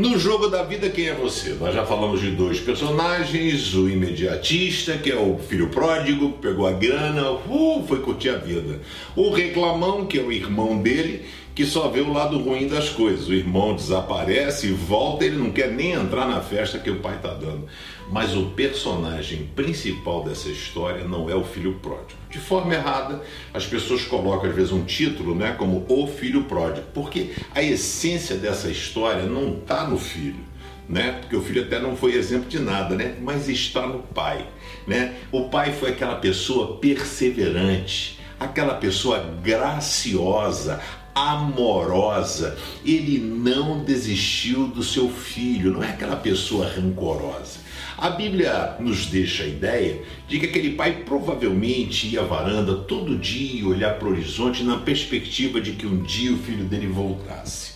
No jogo da vida, quem é você? Nós já falamos de dois personagens: o imediatista, que é o filho pródigo, pegou a grana, uh, foi curtir a vida. O reclamão, que é o irmão dele, que só vê o lado ruim das coisas. O irmão desaparece e volta, ele não quer nem entrar na festa que o pai está dando. Mas o personagem principal dessa história não é o filho pródigo. De forma errada, as pessoas colocam às vezes um título, né, como o filho pródigo, porque a essência dessa história não está no filho. Né? Porque o filho até não foi exemplo de nada, né? Mas está no pai, né? O pai foi aquela pessoa perseverante, aquela pessoa graciosa, amorosa. Ele não desistiu do seu filho, não é aquela pessoa rancorosa. A Bíblia nos deixa a ideia de que aquele pai provavelmente ia à varanda todo dia olhar para o horizonte na perspectiva de que um dia o filho dele voltasse.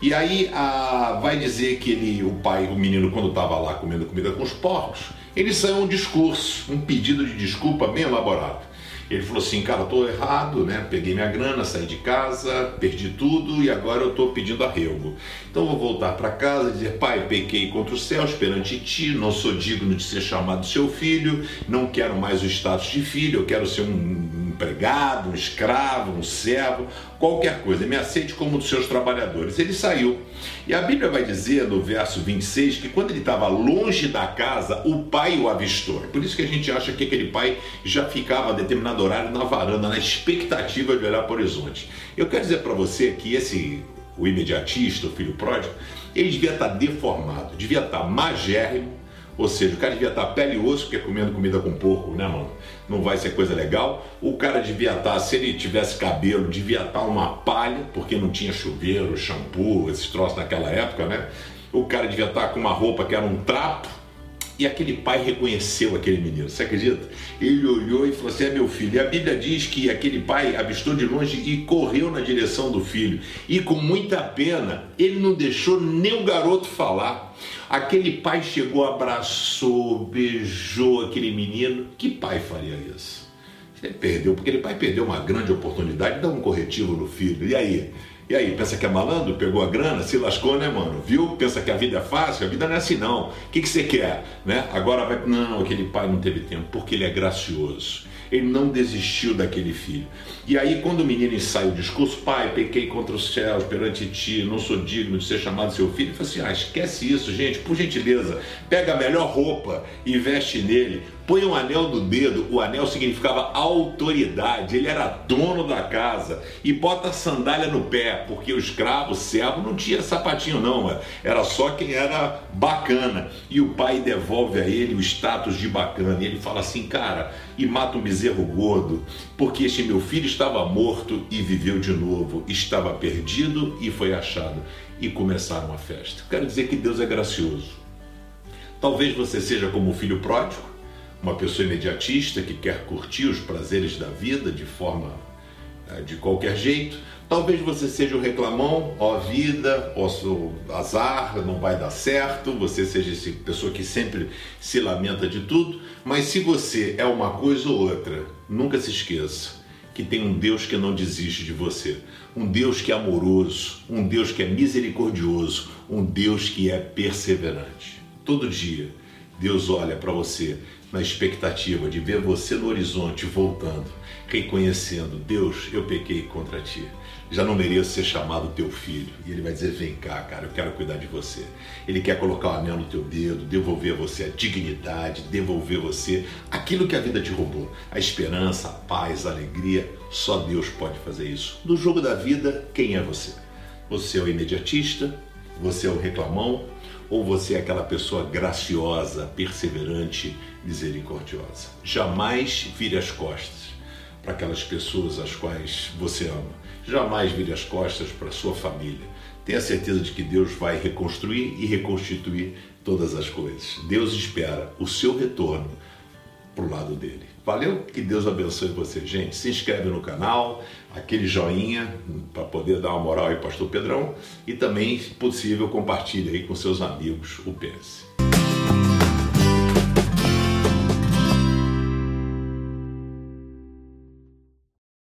E aí a, vai dizer que ele, o pai, o menino, quando estava lá comendo comida com os porcos, ele saiu um discurso, um pedido de desculpa bem elaborado. Ele falou assim, cara, tô errado, né? Peguei minha grana, saí de casa, perdi tudo e agora eu tô pedindo arrego. Então vou voltar para casa e dizer, pai, pequei contra os céus perante ti, não sou digno de ser chamado seu filho, não quero mais o status de filho, eu quero ser um empregado, um escravo, um servo, qualquer coisa, me aceite como um dos seus trabalhadores. Ele saiu. E a Bíblia vai dizer no verso 26 que quando ele estava longe da casa, o pai o avistou. É por isso que a gente acha que aquele pai já ficava a determinado horário na varanda, na expectativa de olhar para o horizonte. Eu quero dizer para você que esse, o imediatista, o filho pródigo, ele devia estar deformado, devia estar magérrimo, ou seja, o cara devia estar pele e osso, porque comendo comida com porco, né, mano? Não vai ser coisa legal. O cara devia estar, se ele tivesse cabelo, devia estar uma palha, porque não tinha chuveiro, shampoo, esses troços naquela época, né? O cara devia estar com uma roupa que era um trapo. E aquele pai reconheceu aquele menino, você acredita? Ele olhou e falou assim: é meu filho. E a Bíblia diz que aquele pai avistou de longe e correu na direção do filho. E com muita pena, ele não deixou nem o garoto falar. Aquele pai chegou, abraçou, beijou aquele menino. Que pai faria isso? Ele perdeu, porque aquele pai perdeu uma grande oportunidade de dar um corretivo no filho. E aí? E aí, pensa que é malandro? Pegou a grana? Se lascou, né, mano? Viu? Pensa que a vida é fácil? A vida não é assim, não. O que, que você quer? Né? Agora vai. Não, aquele pai não teve tempo, porque ele é gracioso ele não desistiu daquele filho. E aí, quando o menino ensaia o discurso, pai, pequei contra os céus perante ti, não sou digno de ser chamado seu filho, ele fala assim: ah, esquece isso, gente, por gentileza, pega a melhor roupa e veste nele, põe um anel no dedo, o anel significava autoridade, ele era dono da casa, e bota sandália no pé, porque o escravo, o servo, não tinha sapatinho, não, era só quem era bacana. E o pai devolve a ele o status de bacana, e ele fala assim, cara, e mata um bezerro gordo, porque este meu filho estava morto e viveu de novo, estava perdido e foi achado. E começaram a festa. Quero dizer que Deus é gracioso. Talvez você seja como o filho pródigo, uma pessoa imediatista que quer curtir os prazeres da vida de forma eh, de qualquer jeito. Talvez você seja o reclamão, ó vida, ó azar, não vai dar certo, você seja essa pessoa que sempre se lamenta de tudo, mas se você é uma coisa ou outra, nunca se esqueça que tem um Deus que não desiste de você, um Deus que é amoroso, um Deus que é misericordioso, um Deus que é perseverante. Todo dia Deus olha para você na expectativa de ver você no horizonte voltando, reconhecendo: Deus, eu pequei contra ti. Já não mereço ser chamado teu filho. E ele vai dizer: Vem cá, cara, eu quero cuidar de você. Ele quer colocar o anel no teu dedo, devolver a você a dignidade, devolver você aquilo que a vida te roubou: a esperança, a paz, a alegria. Só Deus pode fazer isso. No jogo da vida, quem é você? Você é o imediatista? Você é o reclamão? Ou você é aquela pessoa graciosa, perseverante, misericordiosa. Jamais vire as costas para aquelas pessoas às quais você ama. Jamais vire as costas para sua família. Tenha certeza de que Deus vai reconstruir e reconstituir todas as coisas. Deus espera o seu retorno para o lado dele. Valeu? Que Deus abençoe você, gente. Se inscreve no canal, aquele joinha para poder dar uma moral aí, Pastor Pedrão. E também, se possível, compartilhe aí com seus amigos o Pense.